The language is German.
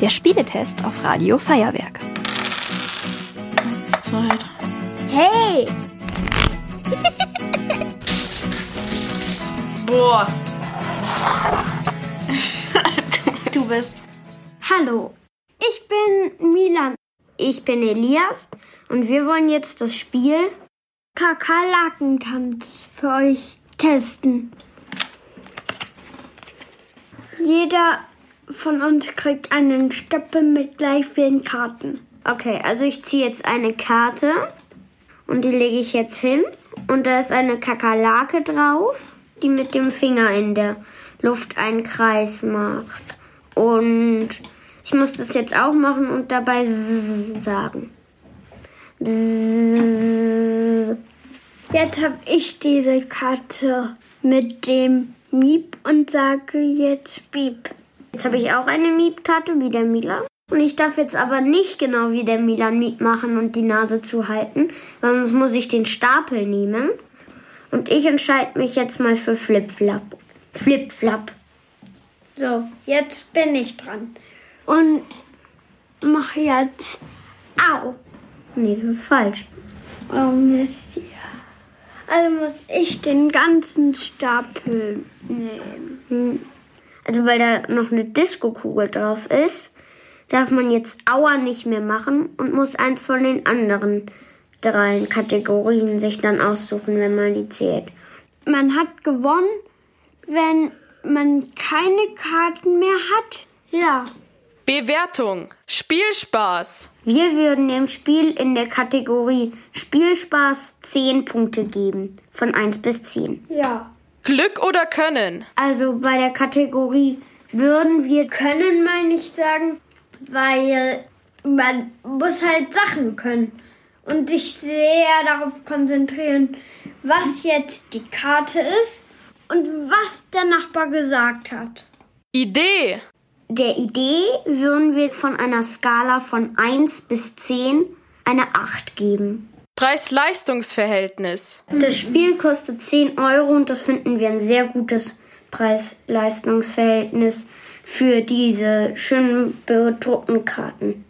Der Spieletest auf Radio Feuerwerk. Eins, zwei, drei. Hey! Boah. du, du bist. Hallo, ich bin Milan. Ich bin Elias und wir wollen jetzt das Spiel Kakerlakentanz für euch testen. Jeder von uns kriegt einen Stöppel mit gleich vielen Karten. Okay, also ich ziehe jetzt eine Karte und die lege ich jetzt hin. Und da ist eine Kakerlake drauf, die mit dem Finger in der Luft einen Kreis macht. Und ich muss das jetzt auch machen und dabei sagen. Jetzt habe ich diese Karte mit dem Miep und sage jetzt Piep. Jetzt habe ich auch eine Miep-Karte wie der Milan. Und ich darf jetzt aber nicht genau wie der Milan Miep machen und die Nase zuhalten, sonst muss ich den Stapel nehmen. Und ich entscheide mich jetzt mal für Flip-Flap. Flip-Flap. So, jetzt bin ich dran. Und mache jetzt. Au! Nee, das ist falsch. Oh Mist. Also muss ich den ganzen Stapel nehmen. Hm. Also weil da noch eine Disco-Kugel drauf ist, darf man jetzt Aua nicht mehr machen und muss eins von den anderen drei Kategorien sich dann aussuchen, wenn man die zählt. Man hat gewonnen, wenn man keine Karten mehr hat. Ja. Bewertung. Spielspaß. Wir würden dem Spiel in der Kategorie Spielspaß 10 Punkte geben. Von 1 bis 10. Ja. Glück oder Können? Also bei der Kategorie würden wir können mal nicht sagen, weil man muss halt Sachen können und sich sehr darauf konzentrieren, was jetzt die Karte ist und was der Nachbar gesagt hat. Idee. Der Idee würden wir von einer Skala von 1 bis 10 eine 8 geben. Preis-Leistungs-Verhältnis. Das Spiel kostet 10 Euro und das finden wir ein sehr gutes Preis-Leistungs-Verhältnis für diese schönen bedruckten Karten.